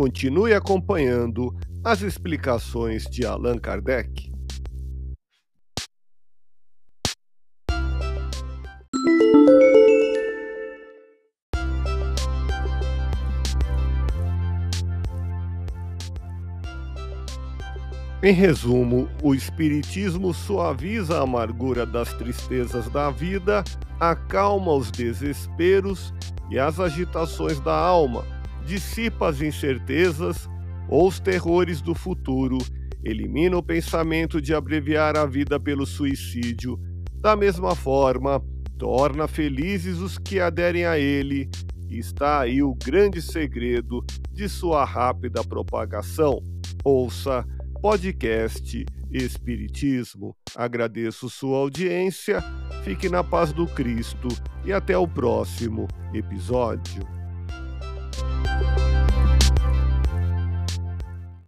Continue acompanhando as explicações de Allan Kardec. Em resumo, o Espiritismo suaviza a amargura das tristezas da vida, acalma os desesperos e as agitações da alma, dissipa as incertezas ou os terrores do futuro, elimina o pensamento de abreviar a vida pelo suicídio, da mesma forma, torna felizes os que aderem a ele, está aí o grande segredo de sua rápida propagação. Ouça podcast Espiritismo. Agradeço sua audiência, fique na paz do Cristo e até o próximo episódio.